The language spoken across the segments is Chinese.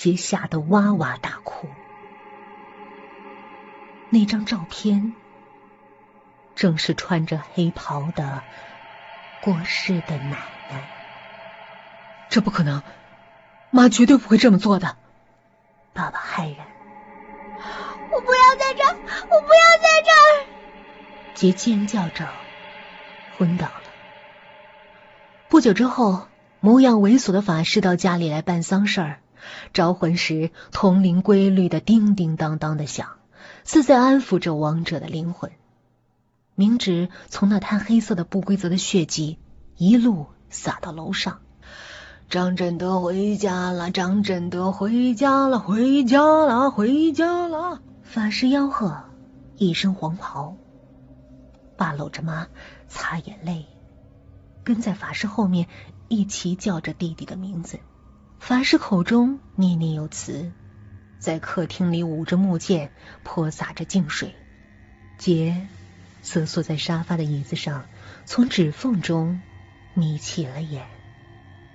杰吓得哇哇大哭。那张照片正是穿着黑袍的过世的奶奶。这不可能，妈绝对不会这么做的。爸爸骇然。我不要在这儿！我不要在这儿！杰尖叫着昏倒了。不久之后，模样猥琐的法师到家里来办丧事儿，招魂时铜铃规律的叮叮当当的响。似在安抚着亡者的灵魂。明直从那滩黑色的不规则的血迹一路洒到楼上。张振德回家了，张振德回家了，回家了，回家了。法师吆喝，一身黄袍。爸搂着妈擦眼泪，跟在法师后面一起叫着弟弟的名字。法师口中念念有词。在客厅里捂着木剑，泼洒着净水。杰瑟缩在沙发的椅子上，从指缝中眯起了眼。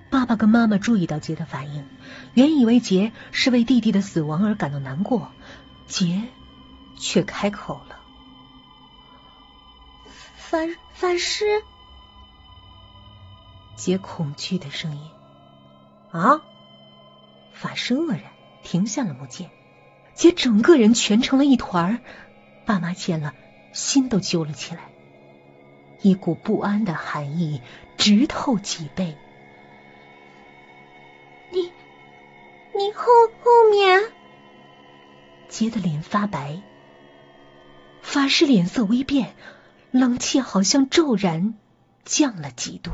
爸爸跟妈妈注意到杰的反应，原以为杰是为弟弟的死亡而感到难过，杰却开口了：“法法师。”杰恐惧的声音：“啊！”法师愕然。停下了木剑，姐整个人蜷成了一团爸妈见了，心都揪了起来，一股不安的寒意直透脊背。你，你后后面？杰的脸发白，法师脸色微变，冷气好像骤然降了几度。